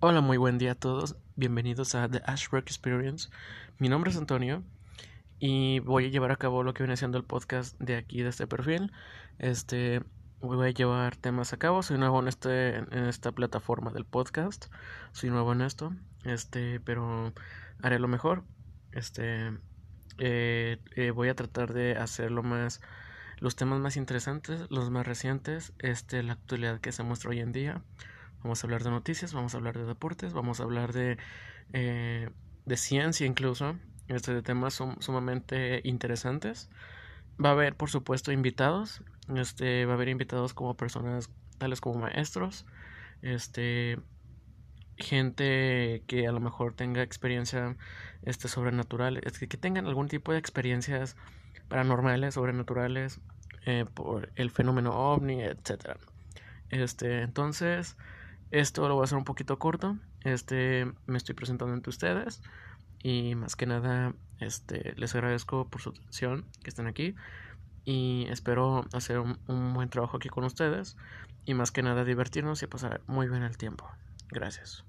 Hola, muy buen día a todos. Bienvenidos a The Ashbrook Experience. Mi nombre es Antonio y voy a llevar a cabo lo que viene siendo el podcast de aquí, de este perfil. Este, voy a llevar temas a cabo. Soy nuevo en, este, en esta plataforma del podcast. Soy nuevo en esto, este, pero haré lo mejor. Este, eh, eh, voy a tratar de hacerlo más los temas más interesantes, los más recientes, este, la actualidad que se muestra hoy en día. Vamos a hablar de noticias, vamos a hablar de deportes, vamos a hablar de, eh, de ciencia incluso. Este temas son sumamente interesantes. Va a haber, por supuesto, invitados. Este, va a haber invitados como personas tales como maestros. Este, gente que a lo mejor tenga experiencia este, sobrenatural, es que, que tengan algún tipo de experiencias paranormales, sobrenaturales, eh, por el fenómeno ovni, etcétera. Este, entonces, esto lo voy a hacer un poquito corto. Este, me estoy presentando ante ustedes y más que nada, este, les agradezco por su atención que estén aquí y espero hacer un, un buen trabajo aquí con ustedes y más que nada divertirnos y pasar muy bien el tiempo. Gracias.